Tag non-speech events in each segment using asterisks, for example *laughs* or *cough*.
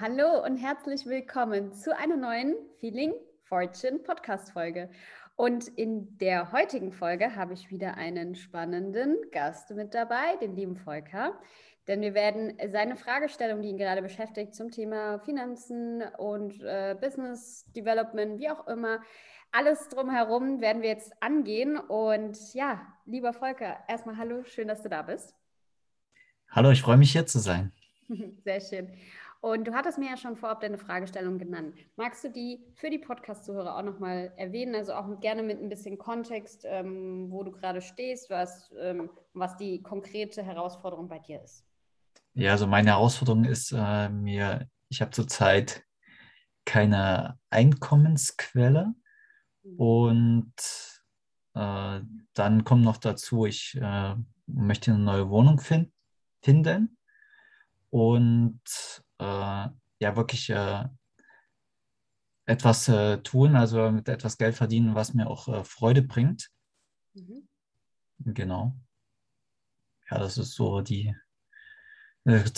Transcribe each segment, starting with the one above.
Hallo und herzlich willkommen zu einer neuen Feeling Fortune Podcast Folge. Und in der heutigen Folge habe ich wieder einen spannenden Gast mit dabei, den lieben Volker. Denn wir werden seine Fragestellung, die ihn gerade beschäftigt, zum Thema Finanzen und äh, Business Development, wie auch immer, alles drumherum werden wir jetzt angehen. Und ja, lieber Volker, erstmal hallo, schön, dass du da bist. Hallo, ich freue mich hier zu sein. *laughs* Sehr schön. Und du hattest mir ja schon vorab deine Fragestellung genannt. Magst du die für die Podcast-Zuhörer auch nochmal erwähnen? Also auch gerne mit ein bisschen Kontext, ähm, wo du gerade stehst, was, ähm, was die konkrete Herausforderung bei dir ist. Ja, also meine Herausforderung ist äh, mir, ich habe zurzeit keine Einkommensquelle mhm. und äh, dann kommt noch dazu, ich äh, möchte eine neue Wohnung find finden und ja wirklich äh, etwas äh, tun, also mit etwas Geld verdienen, was mir auch Freude bringt. Mhm. Genau. Ja, das ist so die,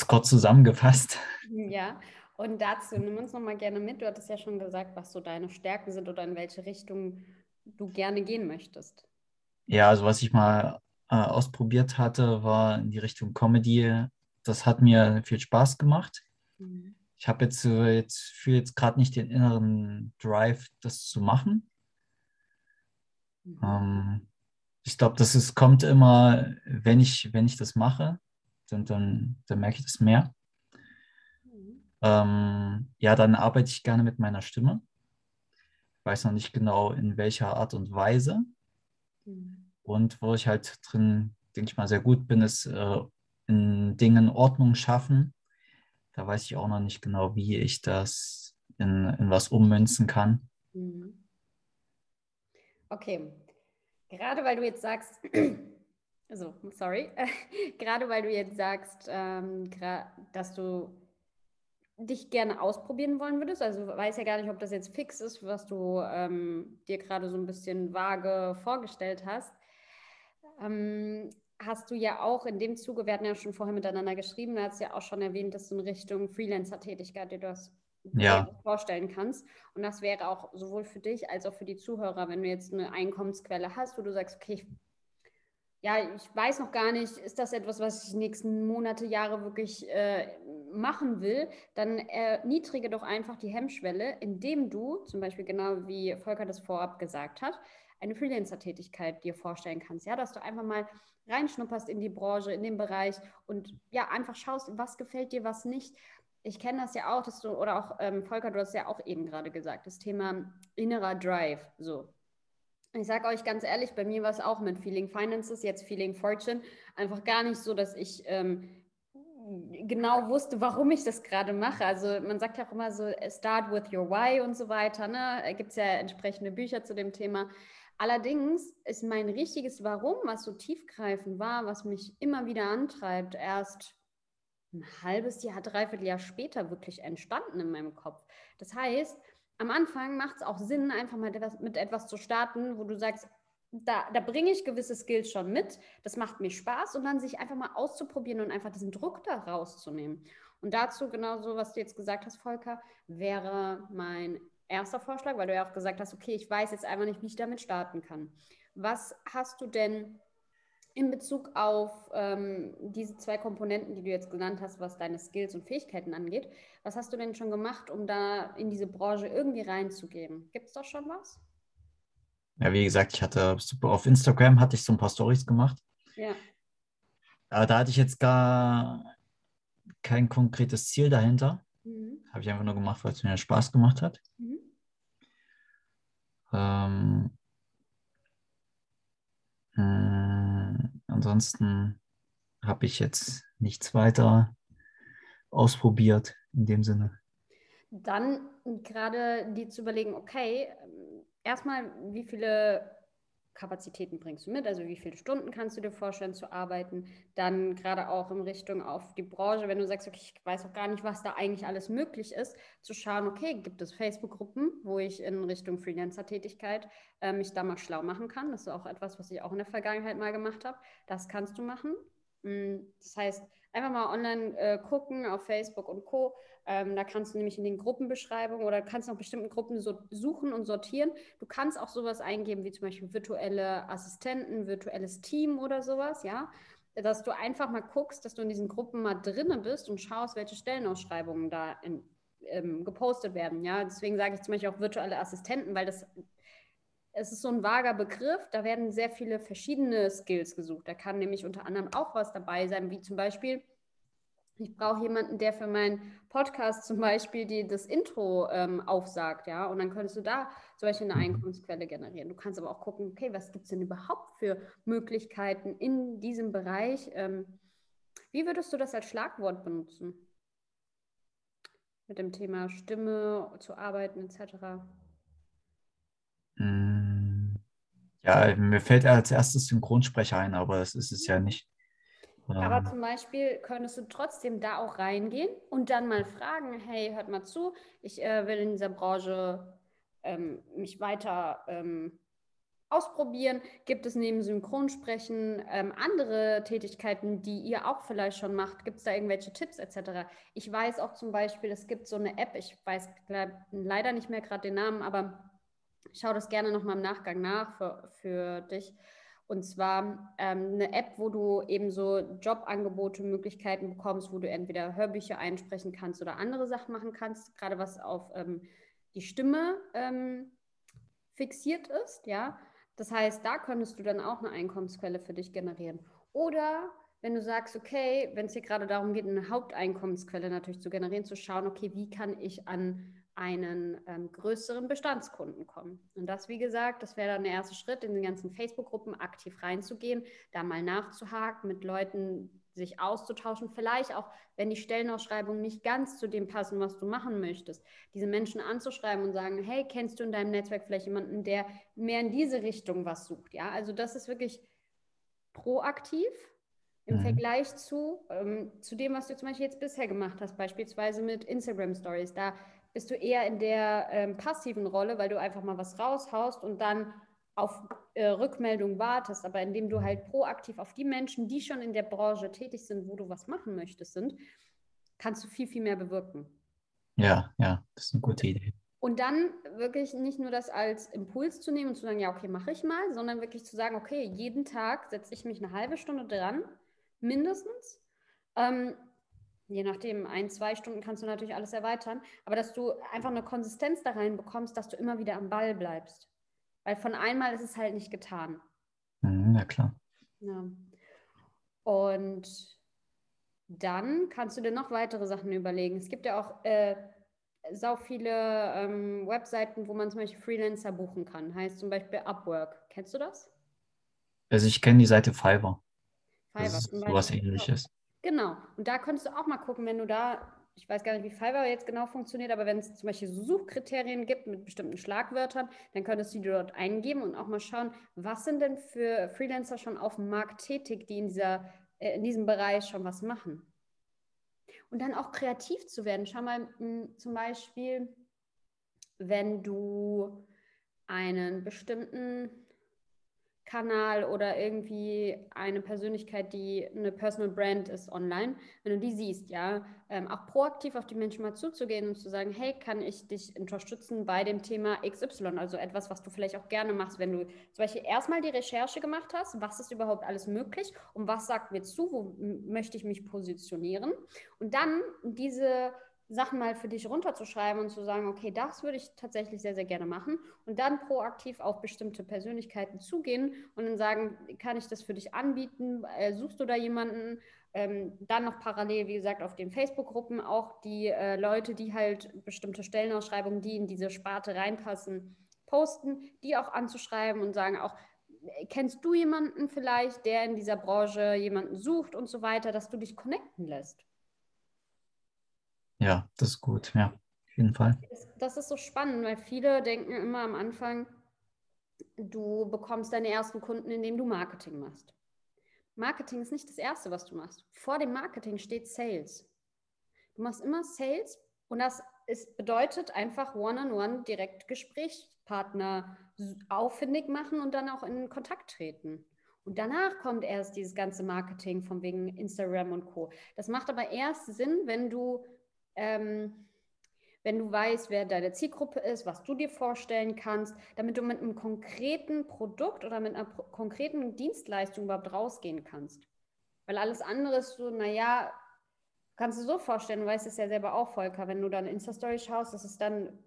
kurz zusammengefasst. *laughs* Ja, und dazu nimm uns noch mal gerne mit. Du hattest ja schon gesagt, was so deine Stärken sind oder in welche Richtung du gerne gehen möchtest. Ja, also was ich mal äh, ausprobiert hatte, war in die Richtung Comedy. Das hat mir viel Spaß gemacht. Mhm. Ich habe jetzt, jetzt fühle jetzt gerade nicht den inneren Drive, das zu machen. Mhm. Ähm, ich glaube, das ist, kommt immer, wenn ich, wenn ich das mache, dann, dann, dann merke ich das mehr. Mhm. Ähm, ja, dann arbeite ich gerne mit meiner Stimme. Ich weiß noch nicht genau, in welcher Art und Weise. Mhm. Und wo ich halt drin, denke ich mal, sehr gut bin, ist äh, in Dingen Ordnung schaffen da weiß ich auch noch nicht genau, wie ich das in, in was ummünzen kann. Mhm. Okay. Gerade weil du jetzt sagst, *clears throat* also sorry, *laughs* gerade weil du jetzt sagst, ähm, dass du dich gerne ausprobieren wollen würdest, also weiß ja gar nicht, ob das jetzt fix ist, was du ähm, dir gerade so ein bisschen vage vorgestellt hast. Ähm, hast du ja auch in dem Zuge, wir hatten ja schon vorher miteinander geschrieben, da hast du ja auch schon erwähnt, dass du in Richtung Freelancer-Tätigkeit dir das ja. vorstellen kannst. Und das wäre auch sowohl für dich als auch für die Zuhörer, wenn du jetzt eine Einkommensquelle hast, wo du sagst, okay, ich, ja, ich weiß noch gar nicht, ist das etwas, was ich die nächsten Monate, Jahre wirklich äh, machen will, dann erniedrige doch einfach die Hemmschwelle, indem du, zum Beispiel genau wie Volker das vorab gesagt hat, eine Freelancer-Tätigkeit dir vorstellen kannst. Ja, dass du einfach mal reinschnupperst in die Branche, in den Bereich und ja, einfach schaust, was gefällt dir, was nicht. Ich kenne das ja auch, dass du, oder auch ähm, Volker, du hast ja auch eben gerade gesagt, das Thema innerer Drive. So. Ich sage euch ganz ehrlich, bei mir war es auch mit Feeling Finances, jetzt Feeling Fortune, einfach gar nicht so, dass ich ähm, genau wusste, warum ich das gerade mache. Also man sagt ja auch immer so, start with your why und so weiter. Ne? Gibt es ja entsprechende Bücher zu dem Thema. Allerdings ist mein richtiges Warum, was so tiefgreifend war, was mich immer wieder antreibt, erst ein halbes Jahr, dreiviertel Jahr später wirklich entstanden in meinem Kopf. Das heißt, am Anfang macht es auch Sinn, einfach mal mit etwas zu starten, wo du sagst, da, da bringe ich gewisse Skills schon mit, das macht mir Spaß und dann sich einfach mal auszuprobieren und einfach diesen Druck da rauszunehmen. Und dazu, genau so, was du jetzt gesagt hast, Volker, wäre mein erster Vorschlag, weil du ja auch gesagt hast, okay, ich weiß jetzt einfach nicht, wie ich damit starten kann. Was hast du denn in Bezug auf ähm, diese zwei Komponenten, die du jetzt genannt hast, was deine Skills und Fähigkeiten angeht, was hast du denn schon gemacht, um da in diese Branche irgendwie reinzugehen? Gibt es da schon was? Ja, wie gesagt, ich hatte auf Instagram hatte ich so ein paar Stories gemacht. Ja. Aber da hatte ich jetzt gar kein konkretes Ziel dahinter. Mhm. Habe ich einfach nur gemacht, weil es mir Spaß gemacht hat. Mhm. Ähm, äh, ansonsten habe ich jetzt nichts weiter ausprobiert in dem Sinne. Dann gerade die zu überlegen, okay, erstmal, wie viele Kapazitäten bringst du mit, also wie viele Stunden kannst du dir vorstellen zu arbeiten. Dann gerade auch in Richtung auf die Branche, wenn du sagst, okay, ich weiß auch gar nicht, was da eigentlich alles möglich ist, zu schauen, okay, gibt es Facebook-Gruppen, wo ich in Richtung Freelancer-Tätigkeit äh, mich da mal schlau machen kann. Das ist auch etwas, was ich auch in der Vergangenheit mal gemacht habe. Das kannst du machen. Mm, das heißt, Einfach mal online äh, gucken auf Facebook und Co. Ähm, da kannst du nämlich in den Gruppenbeschreibungen oder kannst nach bestimmten Gruppen so suchen und sortieren. Du kannst auch sowas eingeben wie zum Beispiel virtuelle Assistenten, virtuelles Team oder sowas, ja. Dass du einfach mal guckst, dass du in diesen Gruppen mal drinne bist und schaust, welche Stellenausschreibungen da in, ähm, gepostet werden. Ja, deswegen sage ich zum Beispiel auch virtuelle Assistenten, weil das es ist so ein vager Begriff, da werden sehr viele verschiedene Skills gesucht. Da kann nämlich unter anderem auch was dabei sein, wie zum Beispiel, ich brauche jemanden, der für meinen Podcast zum Beispiel die, das Intro ähm, aufsagt, ja, und dann könntest du da zum Beispiel eine mhm. Einkommensquelle generieren. Du kannst aber auch gucken, okay, was gibt es denn überhaupt für Möglichkeiten in diesem Bereich? Ähm, wie würdest du das als Schlagwort benutzen? Mit dem Thema Stimme zu arbeiten etc. Mm, ja, mir fällt als erstes Synchronsprecher ein, aber das ist es ja nicht. Aber ähm. zum Beispiel könntest du trotzdem da auch reingehen und dann mal fragen, hey, hört mal zu, ich äh, will in dieser Branche ähm, mich weiter ähm, ausprobieren. Gibt es neben Synchronsprechen ähm, andere Tätigkeiten, die ihr auch vielleicht schon macht? Gibt es da irgendwelche Tipps etc.? Ich weiß auch zum Beispiel, es gibt so eine App, ich weiß leider nicht mehr gerade den Namen, aber schau das gerne nochmal im Nachgang nach für, für dich. Und zwar ähm, eine App, wo du eben so Jobangebote, Möglichkeiten bekommst, wo du entweder Hörbücher einsprechen kannst oder andere Sachen machen kannst, gerade was auf ähm, die Stimme ähm, fixiert ist, ja. Das heißt, da könntest du dann auch eine Einkommensquelle für dich generieren. Oder wenn du sagst, okay, wenn es hier gerade darum geht, eine Haupteinkommensquelle natürlich zu generieren, zu schauen, okay, wie kann ich an einen ähm, größeren Bestandskunden kommen. Und das, wie gesagt, das wäre dann der erste Schritt, in die ganzen Facebook-Gruppen aktiv reinzugehen, da mal nachzuhaken, mit Leuten sich auszutauschen, vielleicht auch, wenn die Stellenausschreibungen nicht ganz zu dem passen, was du machen möchtest, diese Menschen anzuschreiben und sagen, hey, kennst du in deinem Netzwerk vielleicht jemanden, der mehr in diese Richtung was sucht? Ja, also das ist wirklich proaktiv im mhm. Vergleich zu, ähm, zu dem, was du zum Beispiel jetzt bisher gemacht hast, beispielsweise mit Instagram Stories. Da bist du eher in der ähm, passiven Rolle, weil du einfach mal was raushaust und dann auf äh, Rückmeldung wartest. Aber indem du halt proaktiv auf die Menschen, die schon in der Branche tätig sind, wo du was machen möchtest, sind, kannst du viel, viel mehr bewirken. Ja, ja, das ist eine gute Idee. Und dann wirklich nicht nur das als Impuls zu nehmen und zu sagen, ja, okay, mache ich mal, sondern wirklich zu sagen, okay, jeden Tag setze ich mich eine halbe Stunde dran, mindestens. Ähm, Je nachdem, ein, zwei Stunden kannst du natürlich alles erweitern, aber dass du einfach eine Konsistenz da rein bekommst, dass du immer wieder am Ball bleibst. Weil von einmal ist es halt nicht getan. Mhm, ja, klar. Ja. Und dann kannst du dir noch weitere Sachen überlegen. Es gibt ja auch äh, sau viele ähm, Webseiten, wo man zum Beispiel Freelancer buchen kann. Heißt zum Beispiel Upwork. Kennst du das? Also ich kenne die Seite Fiverr. Fiverr. Das ist sowas ähnliches. Genau. Und da könntest du auch mal gucken, wenn du da, ich weiß gar nicht, wie Fiverr jetzt genau funktioniert, aber wenn es zum Beispiel Suchkriterien gibt mit bestimmten Schlagwörtern, dann könntest du die dort eingeben und auch mal schauen, was sind denn für Freelancer schon auf dem Markt tätig, die in, dieser, äh, in diesem Bereich schon was machen. Und dann auch kreativ zu werden. Schau mal mh, hm, zum Beispiel, wenn du einen bestimmten Kanal oder irgendwie eine Persönlichkeit, die eine Personal Brand ist online, wenn du die siehst, ja, ähm, auch proaktiv auf die Menschen mal zuzugehen und zu sagen, hey, kann ich dich unterstützen bei dem Thema XY, also etwas, was du vielleicht auch gerne machst, wenn du zum Beispiel erstmal die Recherche gemacht hast, was ist überhaupt alles möglich und was sagt mir zu, wo möchte ich mich positionieren? Und dann diese Sachen mal für dich runterzuschreiben und zu sagen, okay, das würde ich tatsächlich sehr, sehr gerne machen und dann proaktiv auf bestimmte Persönlichkeiten zugehen und dann sagen, kann ich das für dich anbieten? Äh, suchst du da jemanden? Ähm, dann noch parallel, wie gesagt, auf den Facebook-Gruppen auch die äh, Leute, die halt bestimmte Stellenausschreibungen, die in diese Sparte reinpassen, posten, die auch anzuschreiben und sagen auch, äh, kennst du jemanden vielleicht, der in dieser Branche jemanden sucht und so weiter, dass du dich connecten lässt. Ja, das ist gut, ja, auf jeden Fall. Das ist so spannend, weil viele denken immer am Anfang, du bekommst deine ersten Kunden, indem du Marketing machst. Marketing ist nicht das Erste, was du machst. Vor dem Marketing steht Sales. Du machst immer Sales und das ist, bedeutet einfach One-on-One direkt Gesprächspartner auffindig machen und dann auch in Kontakt treten. Und danach kommt erst dieses ganze Marketing von wegen Instagram und Co. Das macht aber erst Sinn, wenn du, ähm, wenn du weißt, wer deine Zielgruppe ist, was du dir vorstellen kannst, damit du mit einem konkreten Produkt oder mit einer konkreten Dienstleistung überhaupt rausgehen kannst. Weil alles andere ist so, naja, kannst du so vorstellen, du weißt es ja selber auch, Volker, wenn du dann Insta-Story schaust, das ist dann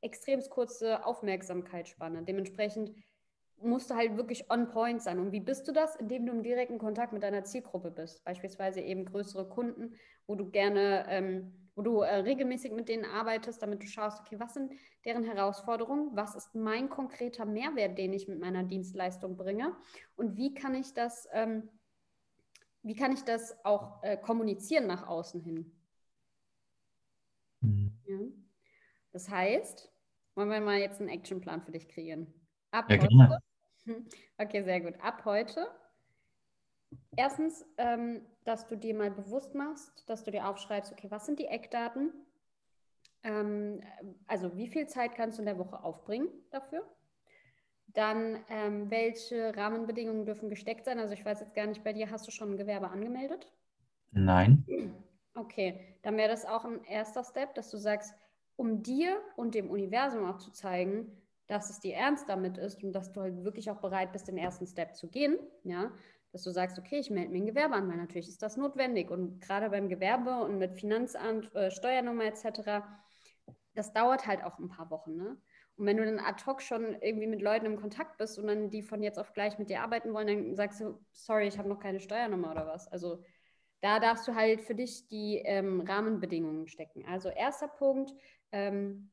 extrem kurze Aufmerksamkeitsspanne. Dementsprechend musst du halt wirklich on point sein. Und wie bist du das? Indem du im direkten Kontakt mit deiner Zielgruppe bist. Beispielsweise eben größere Kunden, wo du gerne, ähm, wo du äh, regelmäßig mit denen arbeitest, damit du schaust, okay, was sind deren Herausforderungen? Was ist mein konkreter Mehrwert, den ich mit meiner Dienstleistung bringe? Und wie kann ich das, ähm, wie kann ich das auch äh, kommunizieren nach außen hin? Mhm. Ja. Das heißt, wollen wir mal jetzt einen Actionplan für dich kreieren? Ab ja, heute, gerne. *laughs* Okay, sehr gut. Ab heute. Erstens, ähm, dass du dir mal bewusst machst, dass du dir aufschreibst, okay, was sind die Eckdaten? Ähm, also wie viel Zeit kannst du in der Woche aufbringen dafür? Dann, ähm, welche Rahmenbedingungen dürfen gesteckt sein? Also ich weiß jetzt gar nicht, bei dir hast du schon ein Gewerbe angemeldet? Nein. Okay, dann wäre das auch ein erster Step, dass du sagst, um dir und dem Universum auch zu zeigen, dass es dir ernst damit ist und dass du halt wirklich auch bereit bist, den ersten Step zu gehen, ja, dass du sagst, okay, ich melde mir ein Gewerbe an, weil natürlich ist das notwendig und gerade beim Gewerbe und mit Finanzamt, äh, Steuernummer etc., das dauert halt auch ein paar Wochen, ne? Und wenn du dann ad hoc schon irgendwie mit Leuten im Kontakt bist und dann die von jetzt auf gleich mit dir arbeiten wollen, dann sagst du, sorry, ich habe noch keine Steuernummer oder was. Also da darfst du halt für dich die ähm, Rahmenbedingungen stecken. Also erster Punkt, ähm,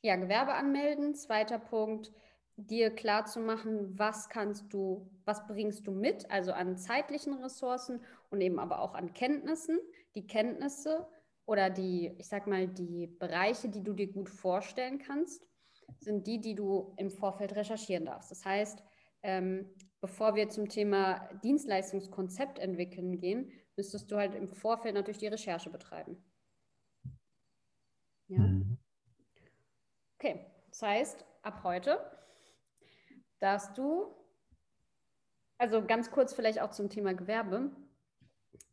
ja, Gewerbe anmelden. Zweiter Punkt, dir klar zu machen, was kannst du, was bringst du mit, also an zeitlichen Ressourcen und eben aber auch an Kenntnissen. Die Kenntnisse oder die, ich sag mal, die Bereiche, die du dir gut vorstellen kannst, sind die, die du im Vorfeld recherchieren darfst. Das heißt, ähm, bevor wir zum Thema Dienstleistungskonzept entwickeln gehen, müsstest du halt im Vorfeld natürlich die Recherche betreiben. Ja. Mhm. Okay, das heißt, ab heute darfst du, also ganz kurz vielleicht auch zum Thema Gewerbe.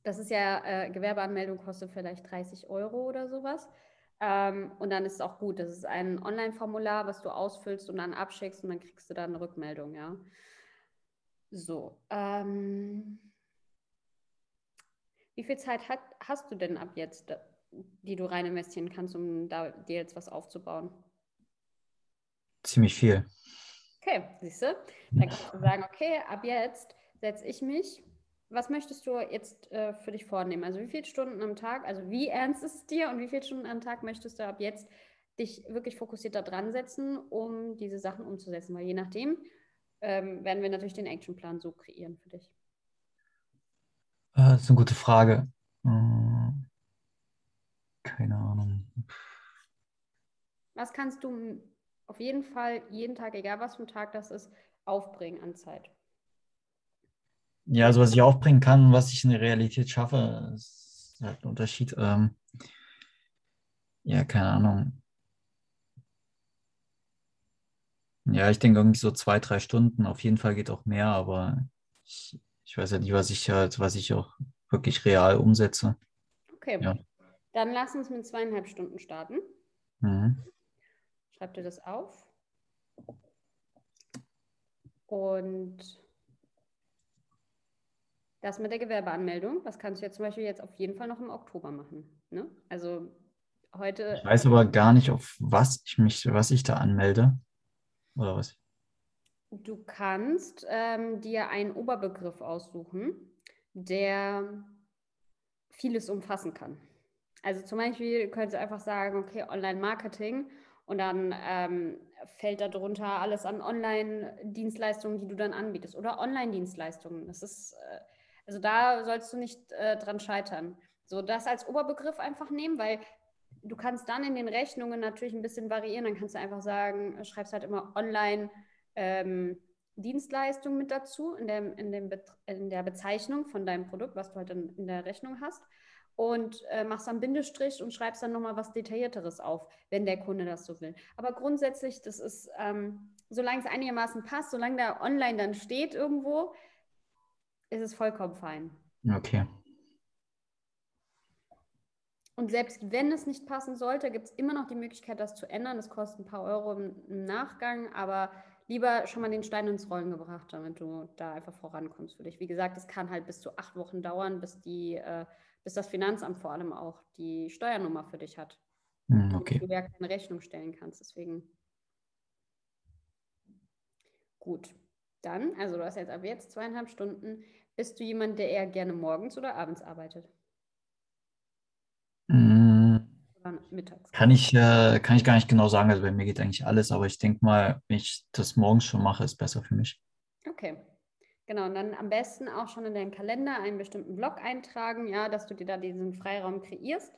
Das ist ja, äh, Gewerbeanmeldung kostet vielleicht 30 Euro oder sowas. Ähm, und dann ist es auch gut. Das ist ein Online-Formular, was du ausfüllst und dann abschickst und dann kriegst du da eine Rückmeldung, ja. So. Ähm, wie viel Zeit hat, hast du denn ab jetzt, die du rein investieren kannst, um da dir jetzt was aufzubauen? Ziemlich viel. Okay, siehst du? Dann kannst du sagen, okay, ab jetzt setze ich mich. Was möchtest du jetzt äh, für dich vornehmen? Also wie viele Stunden am Tag, also wie ernst ist es dir und wie viele Stunden am Tag möchtest du ab jetzt dich wirklich fokussiert da dran setzen, um diese Sachen umzusetzen? Weil je nachdem ähm, werden wir natürlich den Actionplan so kreieren für dich. Äh, das ist eine gute Frage. Hm, keine Ahnung. Was kannst du auf jeden Fall jeden Tag, egal was für ein Tag das ist, aufbringen an Zeit. Ja, also was ich aufbringen kann, was ich in der Realität schaffe, ist halt ein Unterschied. Ähm, ja, keine Ahnung. Ja, ich denke irgendwie so zwei, drei Stunden. Auf jeden Fall geht auch mehr, aber ich, ich weiß ja nicht, was ich halt, was ich auch wirklich real umsetze. Okay. Ja. Dann lass uns mit zweieinhalb Stunden starten. Mhm. Schreib dir das auf. Und das mit der Gewerbeanmeldung, das kannst du jetzt zum Beispiel jetzt auf jeden Fall noch im Oktober machen. Ne? Also heute. Ich weiß aber gar nicht, auf was ich mich, was ich da anmelde. Oder was? Du kannst ähm, dir einen Oberbegriff aussuchen, der vieles umfassen kann. Also zum Beispiel könntest du einfach sagen, okay, Online-Marketing und dann ähm, fällt darunter alles an Online-Dienstleistungen, die du dann anbietest oder Online-Dienstleistungen. Das ist, äh, also da sollst du nicht äh, dran scheitern. So das als Oberbegriff einfach nehmen, weil du kannst dann in den Rechnungen natürlich ein bisschen variieren. Dann kannst du einfach sagen, schreibst halt immer Online ähm, mit dazu in, dem, in, dem in der Bezeichnung von deinem Produkt, was du halt in, in der Rechnung hast. Und äh, machst dann Bindestrich und schreibst dann nochmal was Detaillierteres auf, wenn der Kunde das so will. Aber grundsätzlich, das ist, ähm, solange es einigermaßen passt, solange da online dann steht irgendwo, ist es vollkommen fein. Okay. Und selbst wenn es nicht passen sollte, gibt es immer noch die Möglichkeit, das zu ändern. Das kostet ein paar Euro im, im, Nachgang, aber lieber schon mal den Stein ins Rollen gebracht, damit du da einfach vorankommst für dich. Wie gesagt, es kann halt bis zu acht Wochen dauern, bis, die, äh, bis das Finanzamt vor allem auch die Steuernummer für dich hat. Hm, okay. Du ja keine Rechnung stellen kannst. Deswegen. Gut. Dann, also du hast jetzt ab jetzt zweieinhalb Stunden. Bist du jemand, der eher gerne morgens oder abends arbeitet? mittags? Kann ich, äh, kann ich gar nicht genau sagen. Also bei mir geht eigentlich alles, aber ich denke mal, wenn ich das morgens schon mache, ist besser für mich. Okay. Genau, und dann am besten auch schon in deinem Kalender einen bestimmten Blog eintragen, ja, dass du dir da diesen Freiraum kreierst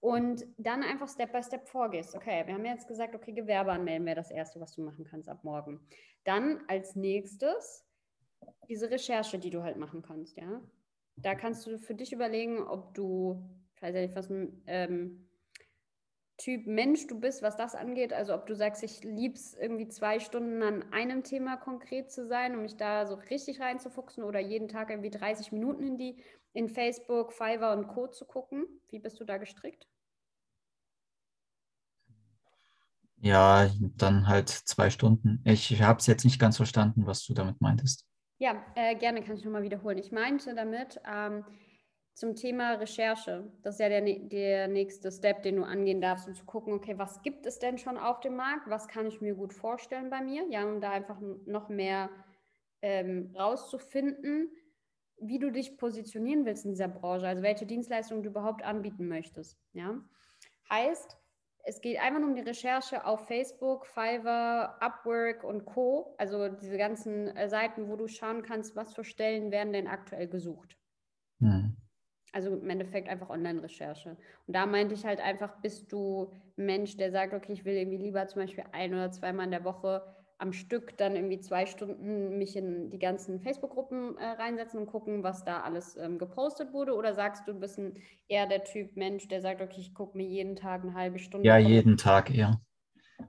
und dann einfach Step by Step vorgehst. Okay, wir haben jetzt gesagt, okay, Gewerbe anmelden wäre das Erste, was du machen kannst ab morgen. Dann als nächstes diese Recherche, die du halt machen kannst, ja. Da kannst du für dich überlegen, ob du, ich weiß ja nicht, was ähm, Typ Mensch du bist, was das angeht. Also ob du sagst, ich liebe es irgendwie zwei Stunden an einem Thema konkret zu sein, um mich da so richtig reinzufuchsen oder jeden Tag irgendwie 30 Minuten in die in Facebook, Fiverr und Co. zu gucken. Wie bist du da gestrickt? Ja, dann halt zwei Stunden. Ich habe es jetzt nicht ganz verstanden, was du damit meintest. Ja, äh, gerne kann ich nochmal wiederholen. Ich meinte damit, ähm, zum Thema Recherche. Das ist ja der, der nächste Step, den du angehen darfst, um zu gucken, okay, was gibt es denn schon auf dem Markt? Was kann ich mir gut vorstellen bei mir? Ja, um da einfach noch mehr ähm, rauszufinden, wie du dich positionieren willst in dieser Branche, also welche Dienstleistungen du überhaupt anbieten möchtest. Ja? Heißt, es geht einfach nur um die Recherche auf Facebook, Fiverr, Upwork und Co. Also diese ganzen äh, Seiten, wo du schauen kannst, was für Stellen werden denn aktuell gesucht. Mhm. Also im Endeffekt einfach Online-Recherche. Und da meinte ich halt einfach, bist du Mensch, der sagt, okay, ich will irgendwie lieber zum Beispiel ein oder zweimal in der Woche am Stück dann irgendwie zwei Stunden mich in die ganzen Facebook-Gruppen äh, reinsetzen und gucken, was da alles ähm, gepostet wurde? Oder sagst du, du bist ein, eher der Typ Mensch, der sagt, okay, ich gucke mir jeden Tag eine halbe Stunde. Ja, jeden Tag eher.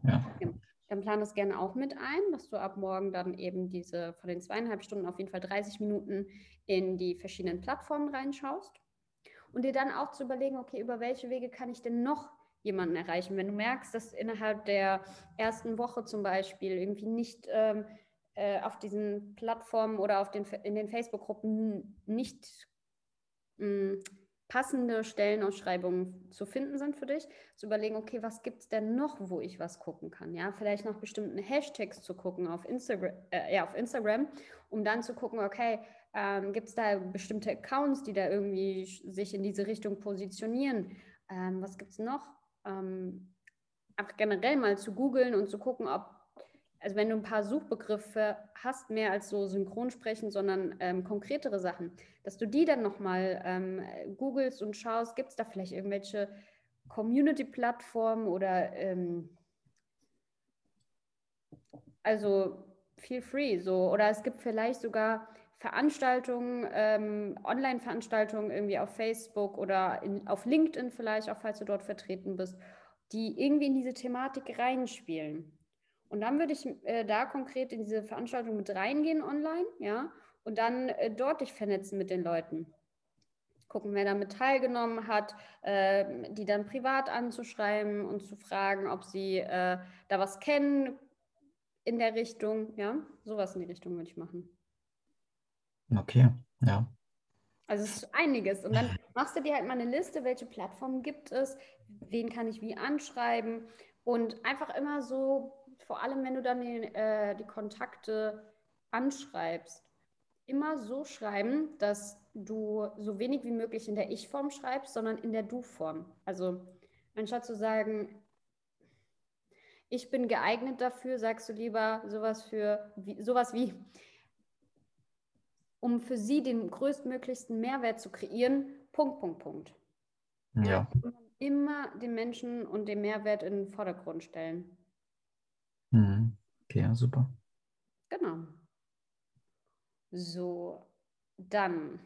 Ja. ja. Dann plan das gerne auch mit ein, dass du ab morgen dann eben diese von den zweieinhalb Stunden auf jeden Fall 30 Minuten in die verschiedenen Plattformen reinschaust und dir dann auch zu überlegen, okay, über welche Wege kann ich denn noch jemanden erreichen? Wenn du merkst, dass innerhalb der ersten Woche zum Beispiel irgendwie nicht ähm, äh, auf diesen Plattformen oder auf den, in den Facebook-Gruppen nicht mh, mm, passende Stellenausschreibungen zu finden sind für dich, zu überlegen, okay, was gibt es denn noch, wo ich was gucken kann? Ja, vielleicht nach bestimmten Hashtags zu gucken auf, Instagram, äh, ja, auf Instagram, um dann zu gucken, okay, ähm, Gibt es da bestimmte Accounts, die da irgendwie sich in diese Richtung positionieren? Ähm, was gibt es noch? Ähm, einfach generell mal zu googeln und zu gucken, ob, also wenn du ein paar Suchbegriffe hast, mehr als so Synchronsprechen, sondern ähm, konkretere Sachen, dass du die dann nochmal ähm, googelst und schaust, gibt es da vielleicht irgendwelche Community-Plattformen oder ähm, also feel free so oder es gibt vielleicht sogar Veranstaltungen, ähm, Online-Veranstaltungen irgendwie auf Facebook oder in, auf LinkedIn vielleicht, auch falls du dort vertreten bist, die irgendwie in diese Thematik reinspielen. Und dann würde ich äh, da konkret in diese Veranstaltung mit reingehen online, ja, und dann äh, dort dich vernetzen mit den Leuten. Gucken, wer damit teilgenommen hat, äh, die dann privat anzuschreiben und zu fragen, ob sie äh, da was kennen in der Richtung, ja, sowas in die Richtung würde ich machen. Okay, ja. Also es ist einiges. Und dann machst du dir halt mal eine Liste, welche Plattformen gibt es, wen kann ich wie anschreiben. Und einfach immer so, vor allem wenn du dann die, äh, die Kontakte anschreibst, immer so schreiben, dass du so wenig wie möglich in der Ich-Form schreibst, sondern in der Du-Form. Also anstatt zu sagen, ich bin geeignet dafür, sagst du lieber sowas für wie, sowas wie um für sie den größtmöglichsten Mehrwert zu kreieren. Punkt, Punkt, Punkt. Ja. Immer den Menschen und den Mehrwert in den Vordergrund stellen. Mhm. Okay, super. Genau. So, dann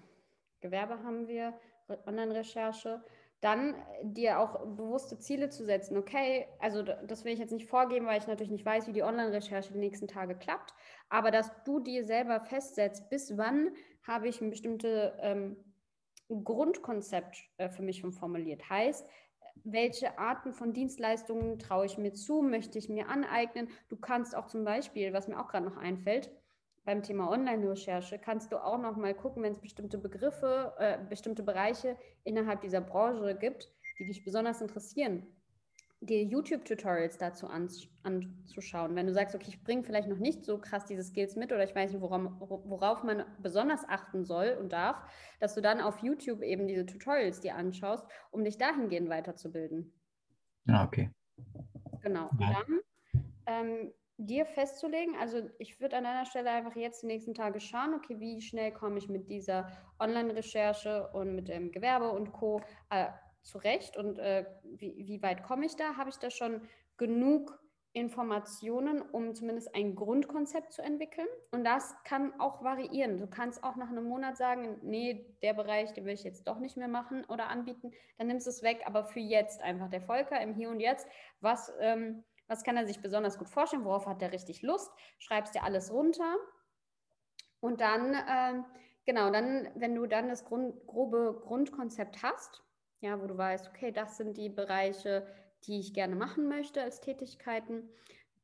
Gewerbe haben wir, Online-Recherche, dann dir auch bewusste Ziele zu setzen. Okay, also das will ich jetzt nicht vorgeben, weil ich natürlich nicht weiß, wie die Online-Recherche die nächsten Tage klappt, aber dass du dir selber festsetzt, bis wann habe ich ein bestimmtes ähm, Grundkonzept äh, für mich schon formuliert. Heißt, welche Arten von Dienstleistungen traue ich mir zu, möchte ich mir aneignen. Du kannst auch zum Beispiel, was mir auch gerade noch einfällt, beim Thema Online-Recherche kannst du auch noch mal gucken, wenn es bestimmte Begriffe, äh, bestimmte Bereiche innerhalb dieser Branche gibt, die dich besonders interessieren, dir YouTube-Tutorials dazu anzuschauen. Wenn du sagst, okay, ich bringe vielleicht noch nicht so krass diese Skills mit oder ich weiß nicht, worauf, worauf man besonders achten soll und darf, dass du dann auf YouTube eben diese Tutorials dir anschaust, um dich dahingehend weiterzubilden. Ja, okay. Genau. Und dann ähm, dir festzulegen, also ich würde an deiner Stelle einfach jetzt die nächsten Tage schauen, okay, wie schnell komme ich mit dieser Online-Recherche und mit dem Gewerbe und Co. Äh, zurecht und äh, wie, wie weit komme ich da? Habe ich da schon genug Informationen, um zumindest ein Grundkonzept zu entwickeln? Und das kann auch variieren. Du kannst auch nach einem Monat sagen, nee, der Bereich, den will ich jetzt doch nicht mehr machen oder anbieten, dann nimmst du es weg, aber für jetzt einfach der Volker im Hier und Jetzt, was, ähm, was kann er sich besonders gut vorstellen, worauf hat er richtig Lust, schreibst dir alles runter. Und dann, ähm, genau, dann, wenn du dann das Grund, grobe Grundkonzept hast, ja, wo du weißt, okay, das sind die Bereiche, die ich gerne machen möchte als Tätigkeiten,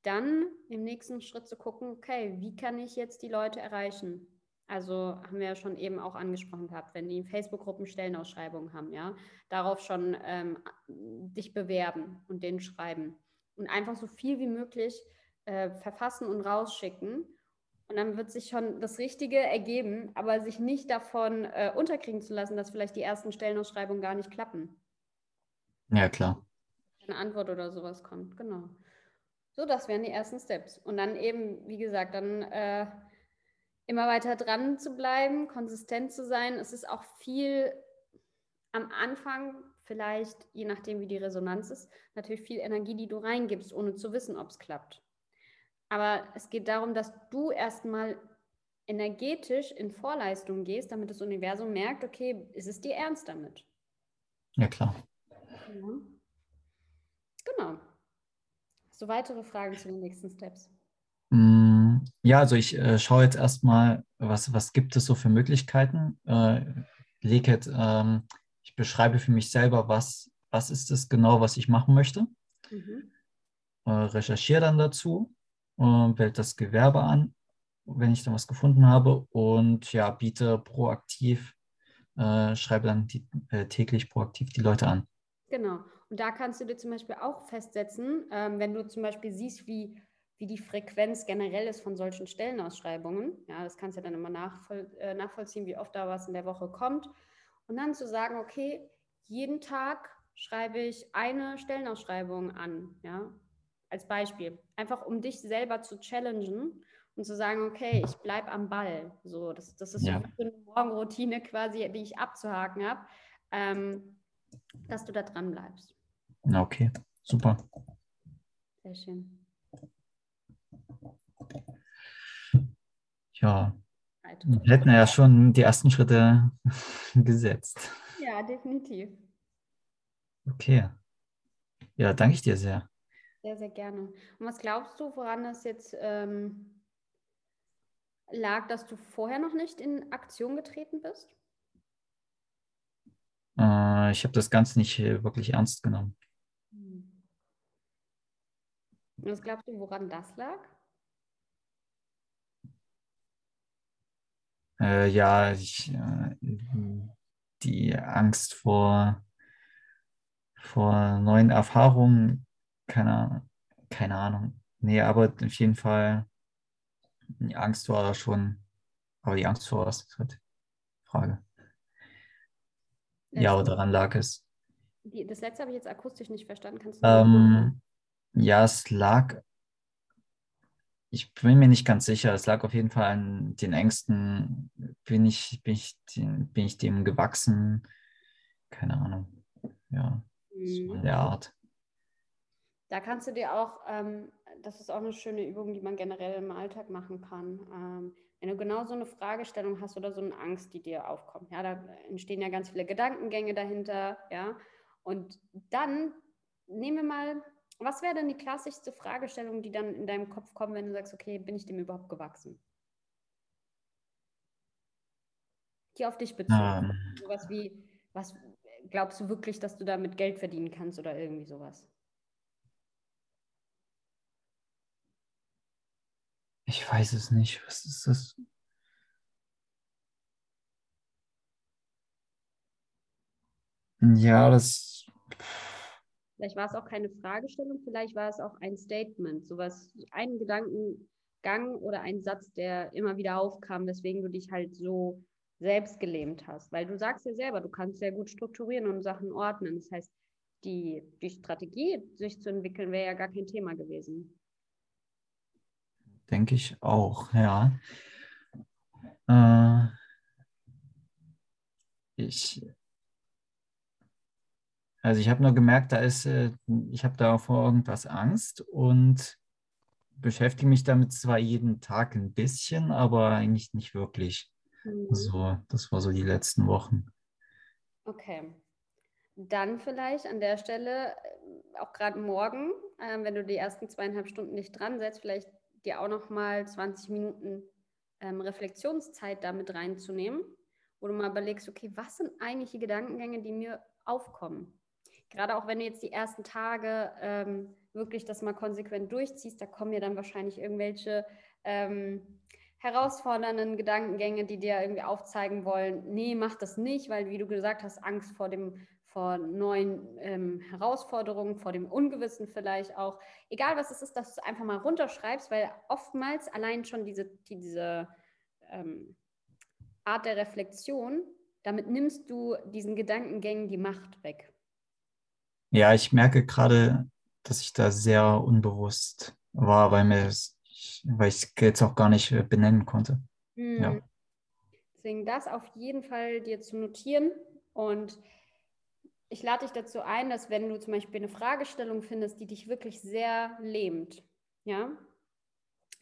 dann im nächsten Schritt zu gucken, okay, wie kann ich jetzt die Leute erreichen? Also haben wir ja schon eben auch angesprochen gehabt, wenn die Facebook-Gruppen Stellenausschreibungen haben, ja, darauf schon ähm, dich bewerben und denen schreiben und einfach so viel wie möglich äh, verfassen und rausschicken und dann wird sich schon das Richtige ergeben, aber sich nicht davon äh, unterkriegen zu lassen, dass vielleicht die ersten Stellenausschreibungen gar nicht klappen. Ja, klar. Eine Antwort oder sowas kommt, genau. So, das wären die ersten Steps. Und dann eben, wie gesagt, dann äh, immer weiter dran zu bleiben, konsistent zu sein. Es ist auch viel am Anfang, vielleicht, je nachdem, wie die Resonanz ist, natürlich viel Energie, die du reingibst, ohne zu wissen, ob es klappt. Aber es geht darum, dass du erstmal energetisch in Vorleistung gehst, damit das Universum merkt, okay, ist es dir ernst damit? Ja, klar. Ja. Genau. Hast du weitere Fragen zu den nächsten Steps? Mm, ja, also ich äh, schaue jetzt erstmal, was, was gibt es so für Möglichkeiten. Äh, lege jetzt, ähm, ich beschreibe für mich selber, was, was ist es genau, was ich machen möchte. Mhm. Äh, recherchiere dann dazu äh, wähle das Gewerbe an, wenn ich dann was gefunden habe und ja, biete proaktiv, äh, schreibe dann die, äh, täglich proaktiv die Leute an. Genau. Und da kannst du dir zum Beispiel auch festsetzen, ähm, wenn du zum Beispiel siehst, wie, wie die Frequenz generell ist von solchen Stellenausschreibungen. Ja, das kannst du dann immer nachvoll, äh, nachvollziehen, wie oft da was in der Woche kommt. Und dann zu sagen, okay, jeden Tag schreibe ich eine Stellenausschreibung an. Ja, als Beispiel. Einfach um dich selber zu challengen und zu sagen, okay, ich bleibe am Ball. So, das, das ist ja. so eine Morgenroutine quasi, die ich abzuhaken habe, ähm, dass du da dran bleibst. Okay, super. Sehr schön. Ja, wir hätten ja schon die ersten Schritte *laughs* gesetzt. Ja, definitiv. Okay. Ja, danke ich dir sehr. Sehr, sehr gerne. Und was glaubst du, woran es jetzt ähm, lag, dass du vorher noch nicht in Aktion getreten bist? Äh, ich habe das Ganze nicht äh, wirklich ernst genommen. Hm. Was glaubst du, woran das lag? Äh, ja, ich, äh, die Angst vor, vor neuen Erfahrungen keine, keine Ahnung. Nee, aber auf jeden Fall, die Angst war da schon. Aber die Angst vor was ist Frage. Ja, aber daran lag es. Die, das letzte habe ich jetzt akustisch nicht verstanden. Kannst du ähm, ja, es lag. Ich bin mir nicht ganz sicher. Es lag auf jeden Fall an den Ängsten. Bin ich, bin ich, bin ich dem gewachsen? Keine Ahnung. Ja, so in der Art. Da kannst du dir auch, ähm, das ist auch eine schöne Übung, die man generell im Alltag machen kann. Ähm, wenn du genau so eine Fragestellung hast oder so eine Angst, die dir aufkommt, ja, da entstehen ja ganz viele Gedankengänge dahinter, ja, und dann nehmen wir mal, was wäre denn die klassischste Fragestellung, die dann in deinem Kopf kommt, wenn du sagst, okay, bin ich dem überhaupt gewachsen? Die auf dich bezogen. Um. Sowas wie, was glaubst du wirklich, dass du damit Geld verdienen kannst oder irgendwie sowas? Ich weiß es nicht. Was ist das? Ja, das. Vielleicht war es auch keine Fragestellung, vielleicht war es auch ein Statement, sowas, ein Gedankengang oder ein Satz, der immer wieder aufkam, weswegen du dich halt so selbst gelähmt hast. Weil du sagst ja selber, du kannst sehr gut strukturieren und Sachen ordnen. Das heißt, die, die Strategie, sich zu entwickeln, wäre ja gar kein Thema gewesen. Denke ich auch, ja. Äh, ich, also ich habe nur gemerkt, da ist, äh, ich habe da vor irgendwas Angst und beschäftige mich damit zwar jeden Tag ein bisschen, aber eigentlich nicht wirklich. Mhm. So, das war so die letzten Wochen. Okay. Dann vielleicht an der Stelle, äh, auch gerade morgen, äh, wenn du die ersten zweieinhalb Stunden nicht dran setzt, vielleicht dir auch noch mal 20 Minuten ähm, Reflexionszeit damit reinzunehmen, wo du mal überlegst, okay, was sind eigentlich die Gedankengänge, die mir aufkommen? Gerade auch wenn du jetzt die ersten Tage ähm, wirklich das mal konsequent durchziehst, da kommen ja dann wahrscheinlich irgendwelche ähm, herausfordernden Gedankengänge, die dir irgendwie aufzeigen wollen, nee, mach das nicht, weil wie du gesagt hast, Angst vor dem vor neuen ähm, Herausforderungen, vor dem Ungewissen vielleicht auch. Egal was es ist, dass du es einfach mal runterschreibst, weil oftmals allein schon diese, die, diese ähm, Art der Reflexion, damit nimmst du diesen Gedankengängen die Macht weg. Ja, ich merke gerade, dass ich da sehr unbewusst war, weil mir das, weil ich es jetzt auch gar nicht äh, benennen konnte. Mhm. Ja. Deswegen das auf jeden Fall dir zu notieren und ich lade dich dazu ein, dass wenn du zum Beispiel eine Fragestellung findest, die dich wirklich sehr lähmt, ja,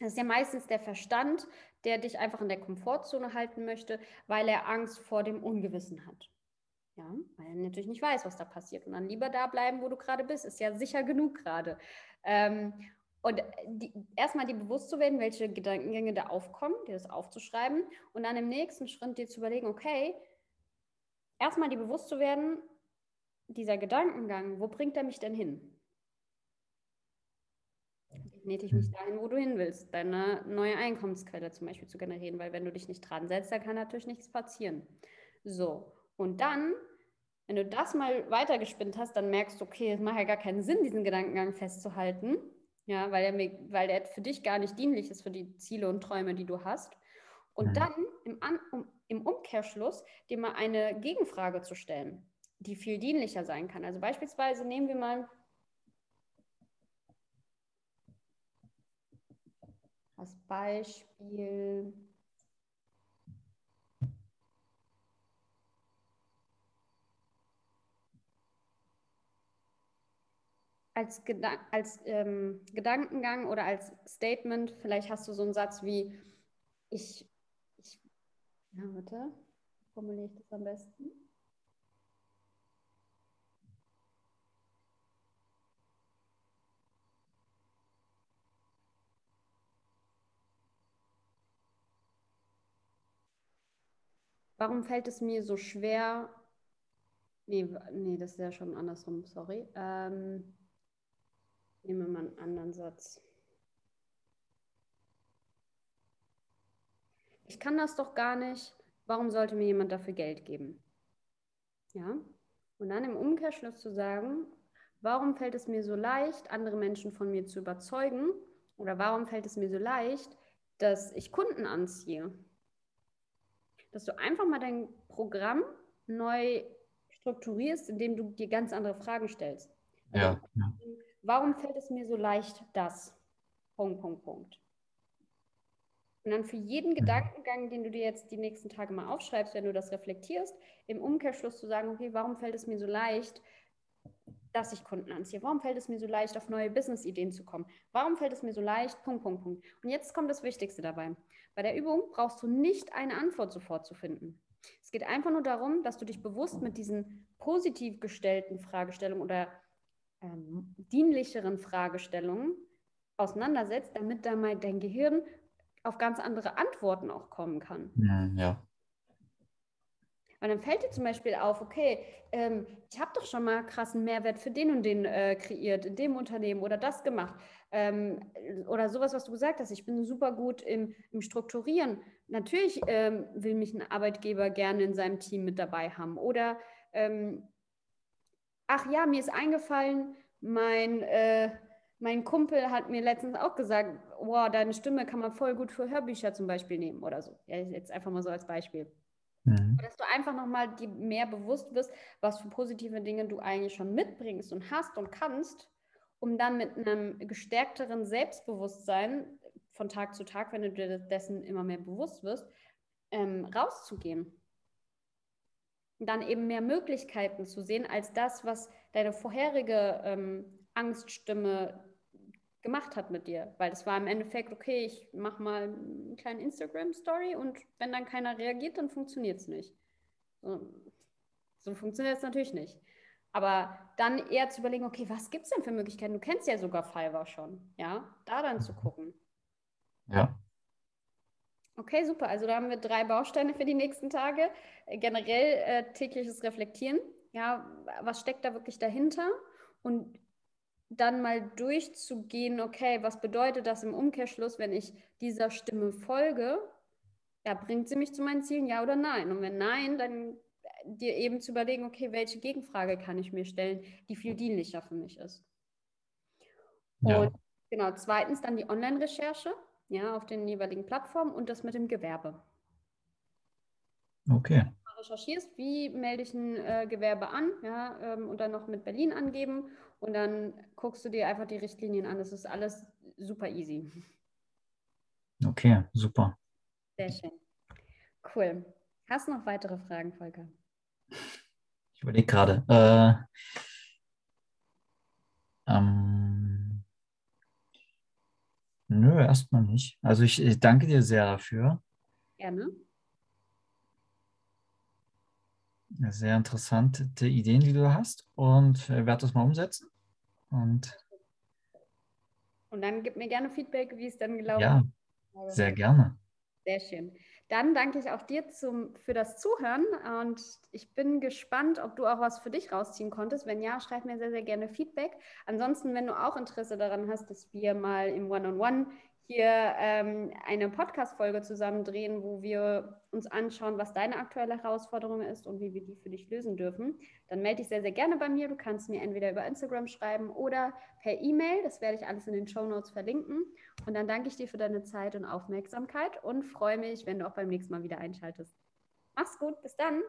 das ist ja meistens der Verstand, der dich einfach in der Komfortzone halten möchte, weil er Angst vor dem Ungewissen hat. Ja, weil er natürlich nicht weiß, was da passiert. Und dann lieber da bleiben, wo du gerade bist. Ist ja sicher genug gerade. Ähm, und die, erstmal dir bewusst zu werden, welche Gedankengänge da aufkommen, dir das aufzuschreiben. Und dann im nächsten Schritt dir zu überlegen, okay, erstmal dir bewusst zu werden, dieser Gedankengang, wo bringt er mich denn hin? Definitiv mich hm. dahin, wo du hin willst, deine neue Einkommensquelle zum Beispiel zu generieren, weil wenn du dich nicht dran setzt, dann kann natürlich nichts passieren. So, und dann, wenn du das mal weitergespinnt hast, dann merkst du, okay, es macht ja gar keinen Sinn, diesen Gedankengang festzuhalten, ja, weil der, weil der für dich gar nicht dienlich ist für die Ziele und Träume, die du hast. Und mhm. dann im, An um, im Umkehrschluss dir mal eine Gegenfrage zu stellen die viel dienlicher sein kann. Also beispielsweise nehmen wir mal als Beispiel als, Gedan als ähm, Gedankengang oder als Statement, vielleicht hast du so einen Satz wie, ich, ich ja, warte, formuliere ich das am besten? Warum fällt es mir so schwer? Nee, nee, das ist ja schon andersrum, sorry. Ähm, nehmen wir mal einen anderen Satz. Ich kann das doch gar nicht. Warum sollte mir jemand dafür Geld geben? Ja. Und dann im Umkehrschluss zu sagen, warum fällt es mir so leicht, andere Menschen von mir zu überzeugen? Oder warum fällt es mir so leicht, dass ich Kunden anziehe? dass du einfach mal dein Programm neu strukturierst, indem du dir ganz andere Fragen stellst. Also, ja, ja. Warum fällt es mir so leicht, das? Punkt, Punkt, Punkt. Und dann für jeden mhm. Gedankengang, den du dir jetzt die nächsten Tage mal aufschreibst, wenn du das reflektierst, im Umkehrschluss zu sagen, okay, warum fällt es mir so leicht, dass ich Kunden anziehe? Warum fällt es mir so leicht, auf neue Business-Ideen zu kommen? Warum fällt es mir so leicht? Punkt, Punkt, Punkt. Und jetzt kommt das Wichtigste dabei. Bei der Übung brauchst du nicht eine Antwort sofort zu finden. Es geht einfach nur darum, dass du dich bewusst mit diesen positiv gestellten Fragestellungen oder ähm, dienlicheren Fragestellungen auseinandersetzt, damit da mal dein Gehirn auf ganz andere Antworten auch kommen kann. Ja. Und dann fällt dir zum Beispiel auf, okay, ähm, ich habe doch schon mal krassen Mehrwert für den und den äh, kreiert, in dem Unternehmen oder das gemacht. Ähm, oder sowas, was du gesagt hast, ich bin super gut im, im Strukturieren. Natürlich ähm, will mich ein Arbeitgeber gerne in seinem Team mit dabei haben. Oder, ähm, ach ja, mir ist eingefallen, mein, äh, mein Kumpel hat mir letztens auch gesagt, wow, deine Stimme kann man voll gut für Hörbücher zum Beispiel nehmen oder so. Ja, jetzt einfach mal so als Beispiel. Mhm. Dass du einfach nochmal mehr bewusst wirst, was für positive Dinge du eigentlich schon mitbringst und hast und kannst, um dann mit einem gestärkteren Selbstbewusstsein von Tag zu Tag, wenn du dir dessen immer mehr bewusst wirst, ähm, rauszugehen. Dann eben mehr Möglichkeiten zu sehen als das, was deine vorherige ähm, Angststimme gemacht hat mit dir. Weil es war im Endeffekt, okay, ich mache mal eine kleine Instagram-Story und wenn dann keiner reagiert, dann funktioniert es nicht. So, so funktioniert es natürlich nicht. Aber dann eher zu überlegen, okay, was gibt es denn für Möglichkeiten? Du kennst ja sogar Fiverr schon, ja, da dann zu gucken. Ja. Okay, super. Also da haben wir drei Bausteine für die nächsten Tage. Generell äh, tägliches Reflektieren. Ja, was steckt da wirklich dahinter? Und dann mal durchzugehen, okay, was bedeutet das im Umkehrschluss, wenn ich dieser Stimme folge? Ja, bringt sie mich zu meinen Zielen, ja oder nein? Und wenn nein, dann dir eben zu überlegen, okay, welche Gegenfrage kann ich mir stellen, die viel dienlicher für mich ist. Ja. Und genau, zweitens dann die Online-Recherche, ja, auf den jeweiligen Plattformen und das mit dem Gewerbe. Okay recherchierst, wie melde ich ein äh, Gewerbe an ja, ähm, und dann noch mit Berlin angeben und dann guckst du dir einfach die Richtlinien an. Das ist alles super easy. Okay, super. Sehr schön. Cool. Hast du noch weitere Fragen, Volker? Ich überlege gerade. Äh, ähm, nö, erstmal nicht. Also ich, ich danke dir sehr dafür. Gerne. Sehr interessante Ideen, die du hast und äh, werde das mal umsetzen. Und, und dann gib mir gerne Feedback, wie es dann gelaufen ist. Ja, sehr gerne. Sehr schön. Dann danke ich auch dir zum, für das Zuhören und ich bin gespannt, ob du auch was für dich rausziehen konntest. Wenn ja, schreib mir sehr, sehr gerne Feedback. Ansonsten, wenn du auch Interesse daran hast, dass wir mal im One-on-One -on -One hier ähm, eine Podcast-Folge zusammen drehen, wo wir uns anschauen, was deine aktuelle Herausforderung ist und wie wir die für dich lösen dürfen, dann melde dich sehr, sehr gerne bei mir. Du kannst mir entweder über Instagram schreiben oder per E-Mail. Das werde ich alles in den Show Notes verlinken. Und dann danke ich dir für deine Zeit und Aufmerksamkeit und freue mich, wenn du auch beim nächsten Mal wieder einschaltest. Mach's gut, bis dann.